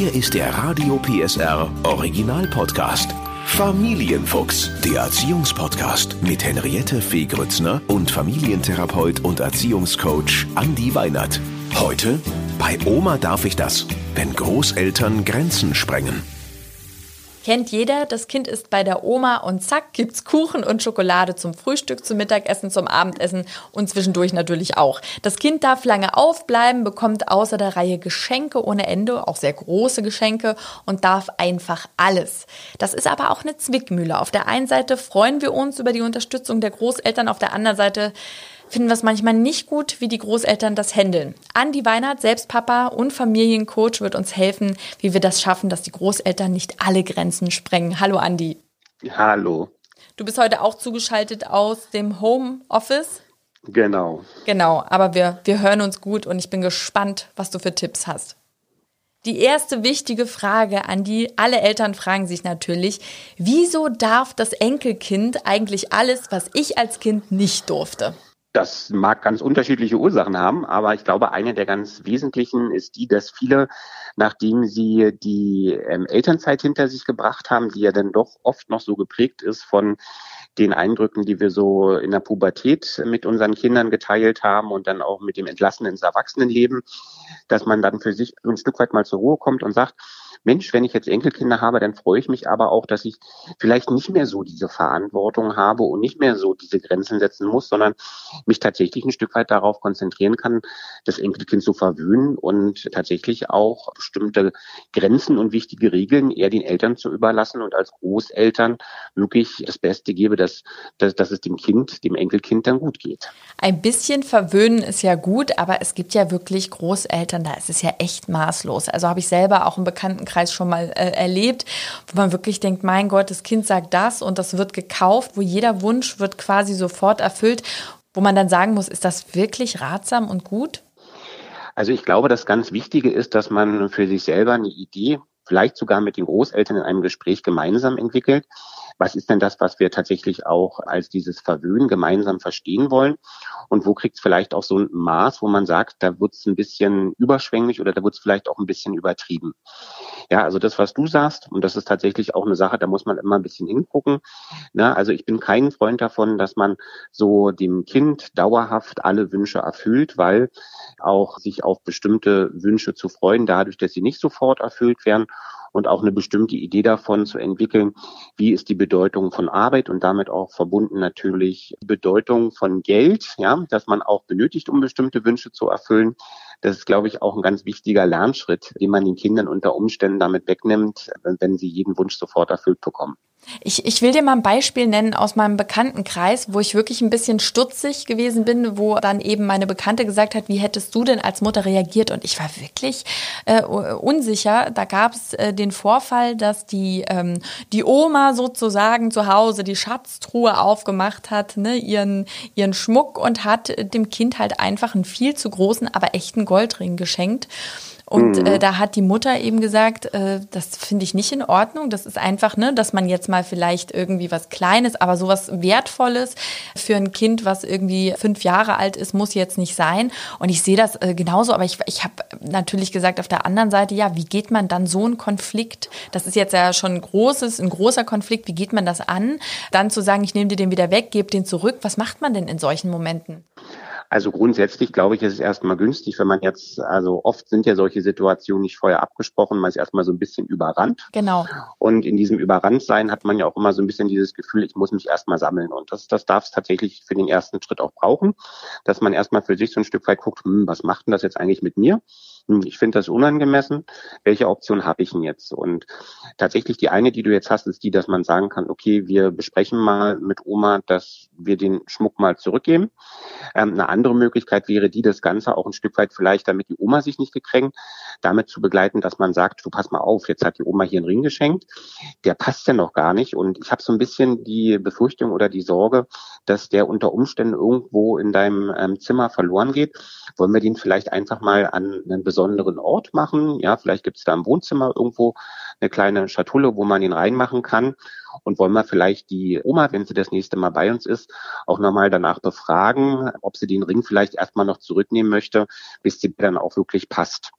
Hier ist der Radio PSR Original Podcast. Familienfuchs, der Erziehungspodcast mit Henriette Fee Grützner und Familientherapeut und Erziehungscoach Andi Weinert. Heute bei Oma darf ich das, wenn Großeltern Grenzen sprengen. Kennt jeder, das Kind ist bei der Oma und zack, gibt's Kuchen und Schokolade zum Frühstück, zum Mittagessen, zum Abendessen und zwischendurch natürlich auch. Das Kind darf lange aufbleiben, bekommt außer der Reihe Geschenke ohne Ende, auch sehr große Geschenke und darf einfach alles. Das ist aber auch eine Zwickmühle. Auf der einen Seite freuen wir uns über die Unterstützung der Großeltern, auf der anderen Seite finden wir es manchmal nicht gut, wie die Großeltern das handeln. Andi Weinert, selbst Papa und Familiencoach, wird uns helfen, wie wir das schaffen, dass die Großeltern nicht alle Grenzen sprengen. Hallo Andi. Hallo. Du bist heute auch zugeschaltet aus dem Homeoffice. Genau. Genau, aber wir, wir hören uns gut und ich bin gespannt, was du für Tipps hast. Die erste wichtige Frage an die alle Eltern fragen sich natürlich, wieso darf das Enkelkind eigentlich alles, was ich als Kind nicht durfte? Das mag ganz unterschiedliche Ursachen haben, aber ich glaube, eine der ganz wesentlichen ist die, dass viele, nachdem sie die ähm, Elternzeit hinter sich gebracht haben, die ja dann doch oft noch so geprägt ist von den Eindrücken, die wir so in der Pubertät mit unseren Kindern geteilt haben und dann auch mit dem Entlassen ins Erwachsenenleben, dass man dann für sich ein Stück weit mal zur Ruhe kommt und sagt, Mensch, wenn ich jetzt Enkelkinder habe, dann freue ich mich aber auch, dass ich vielleicht nicht mehr so diese Verantwortung habe und nicht mehr so diese Grenzen setzen muss, sondern mich tatsächlich ein Stück weit darauf konzentrieren kann, das Enkelkind zu verwöhnen und tatsächlich auch bestimmte Grenzen und wichtige Regeln eher den Eltern zu überlassen und als Großeltern wirklich das Beste gebe, dass, dass, dass es dem Kind, dem Enkelkind dann gut geht. Ein bisschen verwöhnen ist ja gut, aber es gibt ja wirklich Großeltern, da ist es ja echt maßlos. Also habe ich selber auch einen Bekannten Bekanntenkreis schon mal äh, erlebt, wo man wirklich denkt, mein Gott, das Kind sagt das und das wird gekauft, wo jeder Wunsch wird quasi sofort erfüllt, wo man dann sagen muss, ist das wirklich ratsam und gut? Also ich glaube, das ganz Wichtige ist, dass man für sich selber eine Idee, vielleicht sogar mit den Großeltern in einem Gespräch gemeinsam entwickelt. Was ist denn das, was wir tatsächlich auch als dieses Verwöhnen gemeinsam verstehen wollen? Und wo kriegt es vielleicht auch so ein Maß, wo man sagt, da wird es ein bisschen überschwänglich oder da wird es vielleicht auch ein bisschen übertrieben? Ja, also das, was du sagst, und das ist tatsächlich auch eine Sache, da muss man immer ein bisschen hingucken. Ne? Also ich bin kein Freund davon, dass man so dem Kind dauerhaft alle Wünsche erfüllt, weil auch sich auf bestimmte Wünsche zu freuen, dadurch, dass sie nicht sofort erfüllt werden und auch eine bestimmte Idee davon zu entwickeln, wie ist die Bedeutung von Arbeit und damit auch verbunden natürlich die Bedeutung von Geld, ja, dass man auch benötigt, um bestimmte Wünsche zu erfüllen. Das ist, glaube ich, auch ein ganz wichtiger Lernschritt, den man den Kindern unter Umständen damit wegnimmt, wenn sie jeden Wunsch sofort erfüllt bekommen. Ich, ich will dir mal ein Beispiel nennen aus meinem Bekanntenkreis, wo ich wirklich ein bisschen stutzig gewesen bin, wo dann eben meine Bekannte gesagt hat, wie hättest du denn als Mutter reagiert? Und ich war wirklich äh, unsicher. Da gab es äh, den Vorfall, dass die, ähm, die Oma sozusagen zu Hause die Schatztruhe aufgemacht hat, ne, ihren, ihren Schmuck und hat dem Kind halt einfach einen viel zu großen, aber echten Goldring geschenkt. Und äh, mhm. äh, da hat die Mutter eben gesagt, äh, das finde ich nicht in Ordnung. Das ist einfach, ne, dass man jetzt mal vielleicht irgendwie was Kleines, aber sowas Wertvolles für ein Kind, was irgendwie fünf Jahre alt ist, muss jetzt nicht sein. Und ich sehe das äh, genauso, aber ich, ich habe natürlich gesagt auf der anderen Seite, ja, wie geht man dann so einen Konflikt? Das ist jetzt ja schon ein großes, ein großer Konflikt. Wie geht man das an? Dann zu sagen, ich nehme dir den wieder weg, gebe den zurück. Was macht man denn in solchen Momenten? Also grundsätzlich glaube ich, ist es erstmal günstig, wenn man jetzt, also oft sind ja solche Situationen nicht vorher abgesprochen, man ist erstmal so ein bisschen überrannt. Genau. Und in diesem Überranntsein hat man ja auch immer so ein bisschen dieses Gefühl, ich muss mich erstmal sammeln. Und das, das darf es tatsächlich für den ersten Schritt auch brauchen, dass man erstmal für sich so ein Stück weit guckt, hm, was macht denn das jetzt eigentlich mit mir? Hm, ich finde das unangemessen. Welche Option habe ich denn jetzt? Und tatsächlich die eine, die du jetzt hast, ist die, dass man sagen kann, okay, wir besprechen mal mit Oma, dass wir den Schmuck mal zurückgeben. Ähm, eine andere Möglichkeit wäre die, das Ganze auch ein Stück weit vielleicht, damit die Oma sich nicht gekränkt, damit zu begleiten, dass man sagt, du pass mal auf, jetzt hat die Oma hier einen Ring geschenkt, der passt ja noch gar nicht. Und ich habe so ein bisschen die Befürchtung oder die Sorge, dass der unter Umständen irgendwo in deinem ähm, Zimmer verloren geht. Wollen wir den vielleicht einfach mal an einen besonderen Ort machen? Ja, vielleicht gibt es da im Wohnzimmer irgendwo eine kleine Schatulle, wo man ihn reinmachen kann und wollen wir vielleicht die Oma, wenn sie das nächste Mal bei uns ist, auch nochmal danach befragen, ob sie den Ring vielleicht erstmal noch zurücknehmen möchte, bis sie dann auch wirklich passt.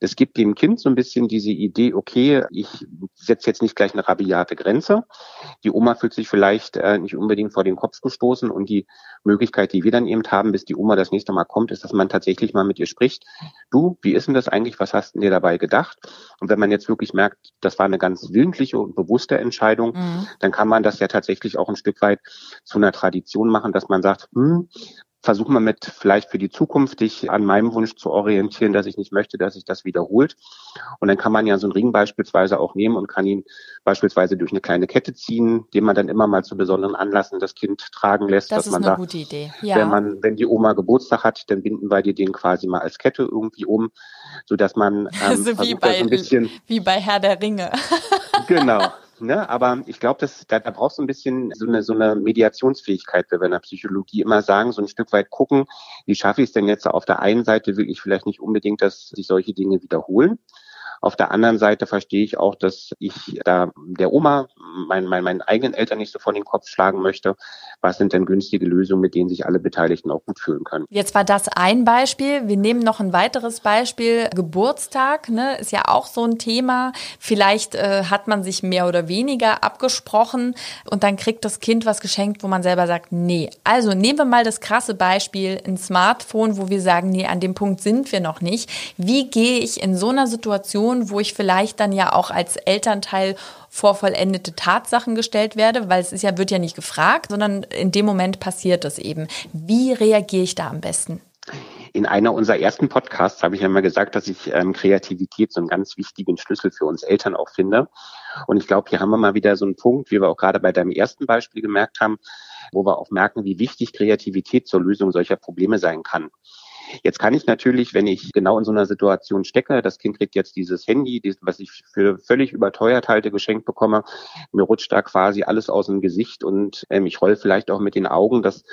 Das gibt dem Kind so ein bisschen diese Idee, okay, ich setze jetzt nicht gleich eine rabiate Grenze. Die Oma fühlt sich vielleicht äh, nicht unbedingt vor den Kopf gestoßen und die Möglichkeit, die wir dann eben haben, bis die Oma das nächste Mal kommt, ist, dass man tatsächlich mal mit ihr spricht. Du, wie ist denn das eigentlich? Was hast du dir dabei gedacht? Und wenn man jetzt wirklich merkt, das war eine ganz willentliche und bewusste Entscheidung, mhm. dann kann man das ja tatsächlich auch ein Stück weit zu einer Tradition machen, dass man sagt, hm, versuchen wir mit vielleicht für die Zukunft dich an meinem Wunsch zu orientieren, dass ich nicht möchte, dass sich das wiederholt. Und dann kann man ja so einen Ring beispielsweise auch nehmen und kann ihn beispielsweise durch eine kleine Kette ziehen, den man dann immer mal zu besonderen Anlassen das Kind tragen lässt. Das ist man eine sagt, gute Idee. Ja. Wenn man, wenn die Oma Geburtstag hat, dann binden wir dir den quasi mal als Kette irgendwie um, so dass man ähm, also wie bei, so ein bisschen wie bei Herr der Ringe. genau. Ne? Aber ich glaube, da, da brauchst du ein bisschen so eine, so eine Mediationsfähigkeit, wie wir in der Psychologie immer sagen, so ein Stück weit gucken, wie schaffe ich es denn jetzt auf der einen Seite wirklich vielleicht nicht unbedingt, dass sich solche Dinge wiederholen. Auf der anderen Seite verstehe ich auch, dass ich da der Oma, mein, mein, meinen eigenen Eltern nicht so vor den Kopf schlagen möchte. Was sind denn günstige Lösungen, mit denen sich alle Beteiligten auch gut fühlen können? Jetzt war das ein Beispiel. Wir nehmen noch ein weiteres Beispiel. Geburtstag ne, ist ja auch so ein Thema. Vielleicht äh, hat man sich mehr oder weniger abgesprochen und dann kriegt das Kind was geschenkt, wo man selber sagt, nee. Also nehmen wir mal das krasse Beispiel, ein Smartphone, wo wir sagen, nee, an dem Punkt sind wir noch nicht. Wie gehe ich in so einer Situation Situation, wo ich vielleicht dann ja auch als Elternteil vor vollendete Tatsachen gestellt werde, weil es ist ja, wird ja nicht gefragt, sondern in dem Moment passiert es eben. Wie reagiere ich da am besten? In einer unserer ersten Podcasts habe ich ja mal gesagt, dass ich ähm, Kreativität so einen ganz wichtigen Schlüssel für uns Eltern auch finde. Und ich glaube, hier haben wir mal wieder so einen Punkt, wie wir auch gerade bei deinem ersten Beispiel gemerkt haben, wo wir auch merken, wie wichtig Kreativität zur Lösung solcher Probleme sein kann. Jetzt kann ich natürlich, wenn ich genau in so einer Situation stecke, das Kind kriegt jetzt dieses Handy, was ich für völlig überteuert halte, geschenkt bekomme, mir rutscht da quasi alles aus dem Gesicht und ähm, ich roll vielleicht auch mit den Augen. Das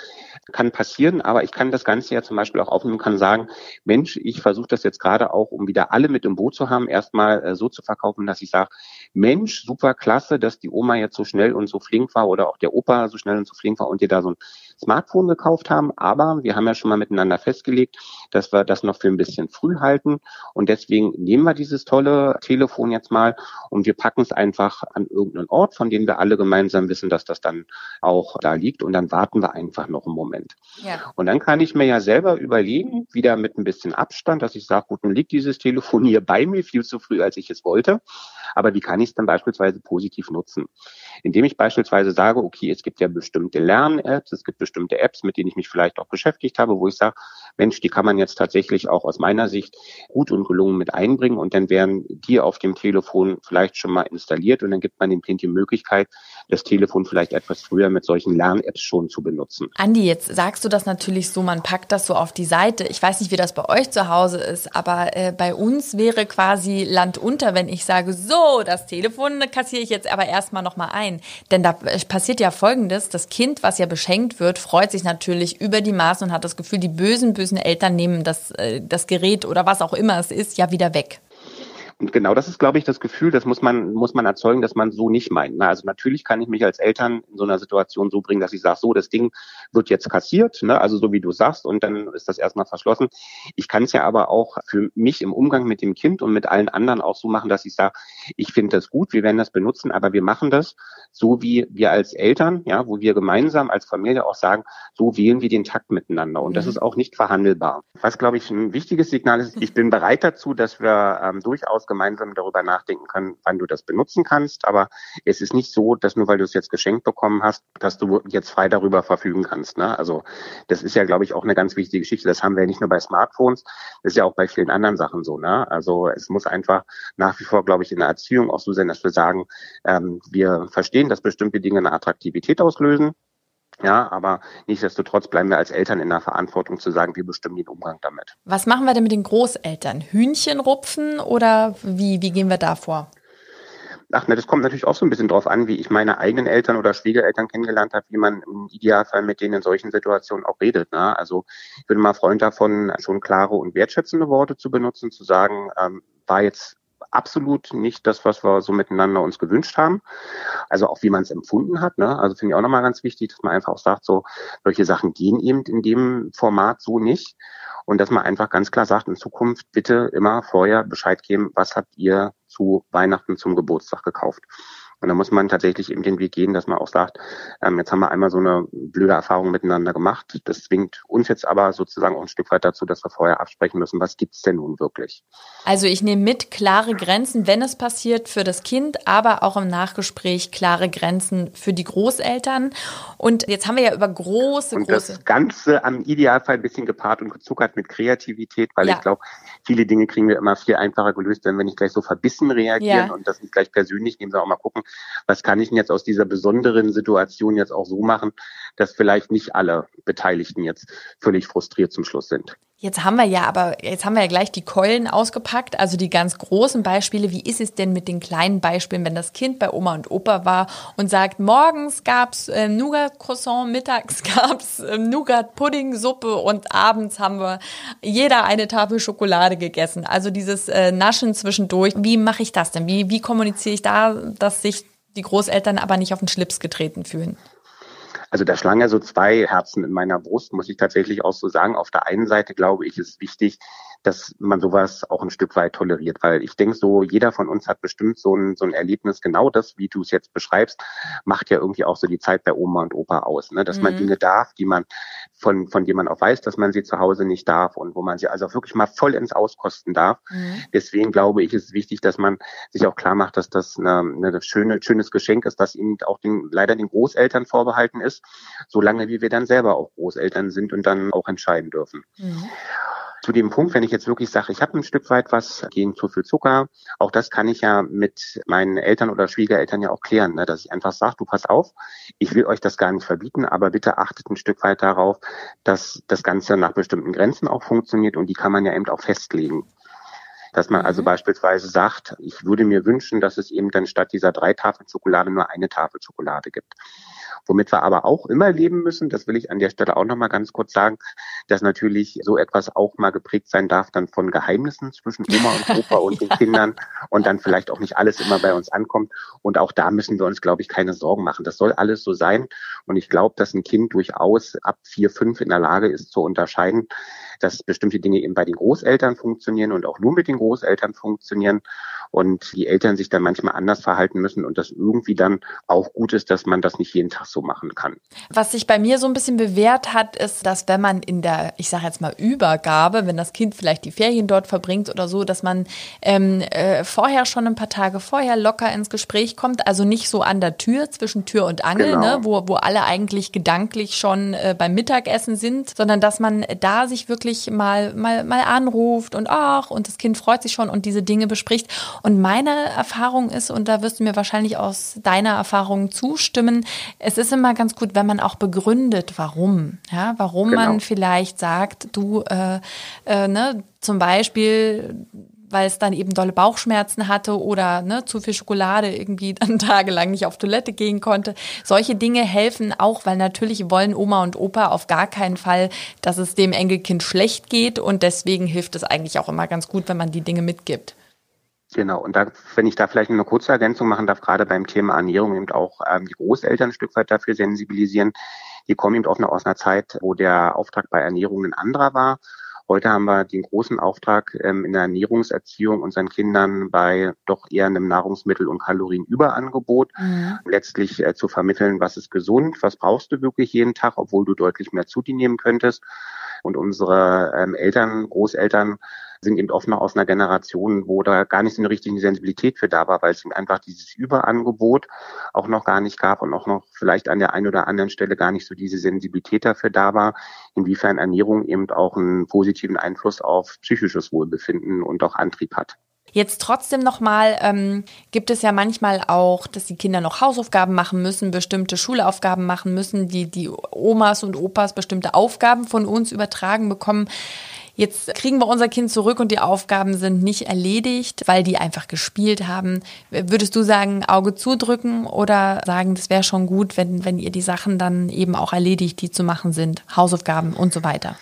kann passieren, aber ich kann das Ganze ja zum Beispiel auch aufnehmen, kann sagen, Mensch, ich versuche das jetzt gerade auch, um wieder alle mit im Boot zu haben, erstmal äh, so zu verkaufen, dass ich sage, Mensch, super klasse, dass die Oma jetzt so schnell und so flink war oder auch der Opa so schnell und so flink war und dir da so ein Smartphone gekauft haben. Aber wir haben ja schon mal miteinander festgelegt, dass wir das noch für ein bisschen früh halten. Und deswegen nehmen wir dieses tolle Telefon jetzt mal und wir packen es einfach an irgendeinen Ort, von dem wir alle gemeinsam wissen, dass das dann auch da liegt. Und dann warten wir einfach noch einen Moment. Ja. Und dann kann ich mir ja selber überlegen, wieder mit ein bisschen Abstand, dass ich sage, gut, nun liegt dieses Telefon hier bei mir viel zu früh, als ich es wollte. Aber wie kann ich es dann beispielsweise positiv nutzen? Indem ich beispielsweise sage, okay, es gibt ja bestimmte Lern-Apps, es gibt bestimmte Apps, mit denen ich mich vielleicht auch beschäftigt habe, wo ich sage, Mensch, die kann man jetzt tatsächlich auch aus meiner Sicht gut und gelungen mit einbringen und dann werden die auf dem Telefon vielleicht schon mal installiert und dann gibt man dem Kind die Möglichkeit, das Telefon vielleicht etwas früher mit solchen Lern-Apps schon zu benutzen. Andi, jetzt sagst du das natürlich so, man packt das so auf die Seite. Ich weiß nicht, wie das bei euch zu Hause ist, aber äh, bei uns wäre quasi Land unter, wenn ich sage, so, das Telefon kassiere ich jetzt aber erstmal nochmal ein. Denn da äh, passiert ja Folgendes, das Kind, was ja beschenkt wird, freut sich natürlich über die Maßen und hat das Gefühl, die bösen, bösen Eltern nehmen das, äh, das Gerät oder was auch immer es ist, ja wieder weg. Und genau das ist, glaube ich, das Gefühl, das muss man, muss man erzeugen, dass man so nicht meint. Na, also natürlich kann ich mich als Eltern in so einer Situation so bringen, dass ich sage, so, das Ding wird jetzt kassiert, ne? also so wie du sagst, und dann ist das erstmal verschlossen. Ich kann es ja aber auch für mich im Umgang mit dem Kind und mit allen anderen auch so machen, dass ich sage, ich finde das gut, wir werden das benutzen, aber wir machen das so, wie wir als Eltern, ja, wo wir gemeinsam als Familie auch sagen, so wählen wir den Takt miteinander. Und das mhm. ist auch nicht verhandelbar. Was, glaube ich, ein wichtiges Signal ist, ich bin bereit dazu, dass wir ähm, durchaus gemeinsam darüber nachdenken können, wann du das benutzen kannst. Aber es ist nicht so, dass nur weil du es jetzt geschenkt bekommen hast, dass du jetzt frei darüber verfügen kannst. Ne? Also das ist ja, glaube ich, auch eine ganz wichtige Geschichte. Das haben wir ja nicht nur bei Smartphones, das ist ja auch bei vielen anderen Sachen so. Ne? Also es muss einfach nach wie vor, glaube ich, in der Erziehung auch so sein, dass wir sagen, ähm, wir verstehen, dass bestimmte Dinge eine Attraktivität auslösen. Ja, aber nichtsdestotrotz bleiben wir als Eltern in der Verantwortung zu sagen, wir bestimmen den Umgang damit. Was machen wir denn mit den Großeltern? Hühnchen rupfen oder wie, wie gehen wir da vor? Ach, ne, das kommt natürlich auch so ein bisschen drauf an, wie ich meine eigenen Eltern oder Schwiegereltern kennengelernt habe, wie man im Idealfall mit denen in solchen Situationen auch redet. Ne? Also ich bin mal Freund davon, schon klare und wertschätzende Worte zu benutzen, zu sagen, ähm, war jetzt absolut nicht das, was wir so miteinander uns gewünscht haben. Also auch wie man es empfunden hat. Ne? Also finde ich auch nochmal ganz wichtig, dass man einfach auch sagt, so solche Sachen gehen eben in dem Format so nicht. Und dass man einfach ganz klar sagt, in Zukunft bitte immer vorher Bescheid geben, was habt ihr zu Weihnachten zum Geburtstag gekauft. Und da muss man tatsächlich eben den Weg gehen, dass man auch sagt, ähm, jetzt haben wir einmal so eine blöde Erfahrung miteinander gemacht. Das zwingt uns jetzt aber sozusagen auch ein Stück weit dazu, dass wir vorher absprechen müssen, was gibt's denn nun wirklich. Also ich nehme mit klare Grenzen, wenn es passiert, für das Kind, aber auch im Nachgespräch klare Grenzen für die Großeltern. Und jetzt haben wir ja über große, und große. Das Ganze am Idealfall ein bisschen gepaart und gezuckert mit Kreativität, weil ja. ich glaube, viele Dinge kriegen wir immer viel einfacher gelöst, wenn wir nicht gleich so verbissen reagieren ja. und das nicht gleich persönlich nehmen, sondern auch mal gucken, was kann ich denn jetzt aus dieser besonderen Situation jetzt auch so machen, dass vielleicht nicht alle Beteiligten jetzt völlig frustriert zum Schluss sind. Jetzt haben wir ja aber, jetzt haben wir ja gleich die Keulen ausgepackt, also die ganz großen Beispiele. Wie ist es denn mit den kleinen Beispielen, wenn das Kind bei Oma und Opa war und sagt, morgens gab's äh, Nougat-Croissant, mittags gab's äh, Nougat-Pudding-Suppe und abends haben wir jeder eine Tafel Schokolade gegessen. Also dieses äh, Naschen zwischendurch. Wie mache ich das denn? Wie, wie kommuniziere ich da, dass sich die Großeltern aber nicht auf den Schlips getreten fühlen? Also da schlang ja so zwei Herzen in meiner Brust, muss ich tatsächlich auch so sagen. Auf der einen Seite glaube ich, ist wichtig, dass man sowas auch ein Stück weit toleriert, weil ich denke so, jeder von uns hat bestimmt so ein, so ein Erlebnis, genau das, wie du es jetzt beschreibst, macht ja irgendwie auch so die Zeit bei Oma und Opa aus, ne? dass mhm. man Dinge darf, die man von, von denen man auch weiß, dass man sie zu Hause nicht darf und wo man sie also wirklich mal voll ins Auskosten darf. Mhm. Deswegen glaube ich, ist es wichtig, dass man sich auch klar macht, dass das eine, eine schöne, schönes Geschenk ist, das ihnen auch den, leider den Großeltern vorbehalten ist, solange wie wir dann selber auch Großeltern sind und dann auch entscheiden dürfen. Mhm zu dem Punkt, wenn ich jetzt wirklich sage, ich habe ein Stück weit was gegen zu viel Zucker, auch das kann ich ja mit meinen Eltern oder Schwiegereltern ja auch klären, ne? dass ich einfach sage, du pass auf, ich will euch das gar nicht verbieten, aber bitte achtet ein Stück weit darauf, dass das Ganze nach bestimmten Grenzen auch funktioniert und die kann man ja eben auch festlegen. Dass man also mhm. beispielsweise sagt, ich würde mir wünschen, dass es eben dann statt dieser drei Tafeln Schokolade nur eine Tafel Schokolade gibt. Womit wir aber auch immer leben müssen, das will ich an der Stelle auch nochmal ganz kurz sagen, dass natürlich so etwas auch mal geprägt sein darf dann von Geheimnissen zwischen Oma und Opa und den Kindern und dann vielleicht auch nicht alles immer bei uns ankommt. Und auch da müssen wir uns, glaube ich, keine Sorgen machen. Das soll alles so sein. Und ich glaube, dass ein Kind durchaus ab vier, fünf in der Lage ist zu unterscheiden, dass bestimmte Dinge eben bei den Großeltern funktionieren und auch nur mit den Großeltern funktionieren und die Eltern sich dann manchmal anders verhalten müssen und das irgendwie dann auch gut ist, dass man das nicht jeden Tag so machen kann. Was sich bei mir so ein bisschen bewährt hat, ist, dass wenn man in der, ich sage jetzt mal Übergabe, wenn das Kind vielleicht die Ferien dort verbringt oder so, dass man ähm, äh, vorher schon ein paar Tage vorher locker ins Gespräch kommt, also nicht so an der Tür zwischen Tür und Angel, genau. ne, wo, wo alle eigentlich gedanklich schon äh, beim Mittagessen sind, sondern dass man da sich wirklich wirklich mal, mal, mal anruft und ach, und das Kind freut sich schon und diese Dinge bespricht. Und meine Erfahrung ist, und da wirst du mir wahrscheinlich aus deiner Erfahrung zustimmen, es ist immer ganz gut, wenn man auch begründet, warum. Ja, warum genau. man vielleicht sagt, du, äh, äh, ne, zum Beispiel, weil es dann eben dolle Bauchschmerzen hatte oder ne, zu viel Schokolade irgendwie dann tagelang nicht auf Toilette gehen konnte. Solche Dinge helfen auch, weil natürlich wollen Oma und Opa auf gar keinen Fall, dass es dem Enkelkind schlecht geht und deswegen hilft es eigentlich auch immer ganz gut, wenn man die Dinge mitgibt. Genau, und da, wenn ich da vielleicht eine kurze Ergänzung machen darf, gerade beim Thema Ernährung eben auch ähm, die Großeltern ein Stück weit dafür sensibilisieren. Die kommen eben noch aus einer Zeit, wo der Auftrag bei Ernährung ein anderer war Heute haben wir den großen Auftrag ähm, in der Ernährungserziehung unseren Kindern bei doch eher einem Nahrungsmittel- und Kalorienüberangebot mhm. letztlich äh, zu vermitteln, was ist gesund, was brauchst du wirklich jeden Tag, obwohl du deutlich mehr zu dir nehmen könntest. Und unsere ähm, Eltern, Großeltern sind eben oft noch aus einer Generation, wo da gar nicht so eine richtige Sensibilität für da war, weil es eben einfach dieses Überangebot auch noch gar nicht gab und auch noch vielleicht an der einen oder anderen Stelle gar nicht so diese Sensibilität dafür da war, inwiefern Ernährung eben auch einen positiven Einfluss auf psychisches Wohlbefinden und auch Antrieb hat. Jetzt trotzdem nochmal, ähm, gibt es ja manchmal auch, dass die Kinder noch Hausaufgaben machen müssen, bestimmte Schulaufgaben machen müssen, die die Omas und Opas bestimmte Aufgaben von uns übertragen bekommen. Jetzt kriegen wir unser Kind zurück und die Aufgaben sind nicht erledigt, weil die einfach gespielt haben. Würdest du sagen, Auge zudrücken oder sagen, das wäre schon gut, wenn, wenn ihr die Sachen dann eben auch erledigt, die zu machen sind, Hausaufgaben und so weiter?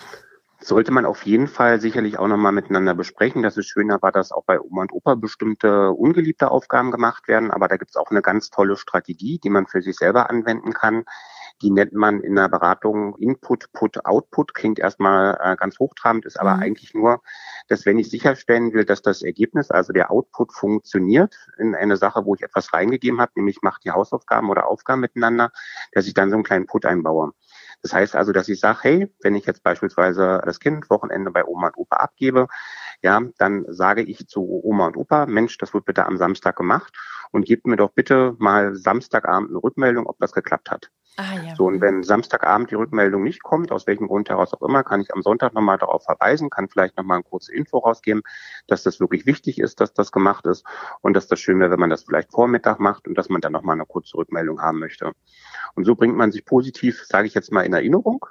sollte man auf jeden Fall sicherlich auch nochmal miteinander besprechen. Das ist schöner war, dass auch bei Oma und Opa bestimmte ungeliebte Aufgaben gemacht werden. Aber da gibt es auch eine ganz tolle Strategie, die man für sich selber anwenden kann. Die nennt man in der Beratung Input, Put, Output. Klingt erstmal äh, ganz hochtrabend, ist aber mhm. eigentlich nur, dass wenn ich sicherstellen will, dass das Ergebnis, also der Output funktioniert in eine Sache, wo ich etwas reingegeben habe, nämlich macht die Hausaufgaben oder Aufgaben miteinander, dass ich dann so einen kleinen Put einbaue. Das heißt also, dass ich sage, hey, wenn ich jetzt beispielsweise das Kind Wochenende bei Oma und Opa abgebe, ja, dann sage ich zu Oma und Opa, Mensch, das wird bitte am Samstag gemacht und gebt mir doch bitte mal Samstagabend eine Rückmeldung, ob das geklappt hat. Ah, ja. So, und wenn Samstagabend die Rückmeldung nicht kommt, aus welchem Grund heraus auch immer, kann ich am Sonntag nochmal darauf verweisen, kann vielleicht nochmal eine kurze Info rausgeben, dass das wirklich wichtig ist, dass das gemacht ist und dass das schön wäre, wenn man das vielleicht Vormittag macht und dass man dann nochmal eine kurze Rückmeldung haben möchte. Und so bringt man sich positiv, sage ich jetzt mal, in Erinnerung.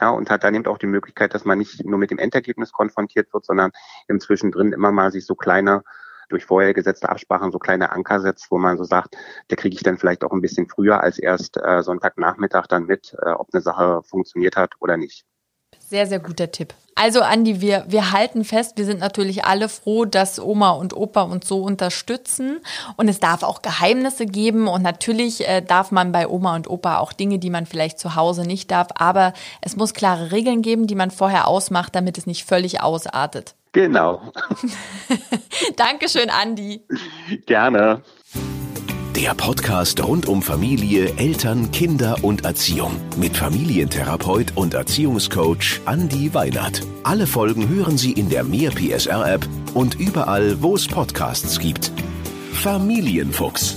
Ja, und hat dann eben auch die Möglichkeit, dass man nicht nur mit dem Endergebnis konfrontiert wird, sondern im Zwischendrin immer mal sich so kleine durch vorher gesetzte Absprachen so kleine Anker setzt, wo man so sagt, da kriege ich dann vielleicht auch ein bisschen früher als erst äh, Sonntagnachmittag dann mit, äh, ob eine Sache funktioniert hat oder nicht. Sehr, sehr guter Tipp. Also Andi, wir, wir halten fest, wir sind natürlich alle froh, dass Oma und Opa uns so unterstützen. Und es darf auch Geheimnisse geben. Und natürlich äh, darf man bei Oma und Opa auch Dinge, die man vielleicht zu Hause nicht darf. Aber es muss klare Regeln geben, die man vorher ausmacht, damit es nicht völlig ausartet. Genau. Dankeschön, Andi. Gerne. Der Podcast rund um Familie, Eltern, Kinder und Erziehung mit Familientherapeut und Erziehungscoach Andi Weinert. Alle Folgen hören Sie in der Mehr PSR App und überall, wo es Podcasts gibt. Familienfuchs,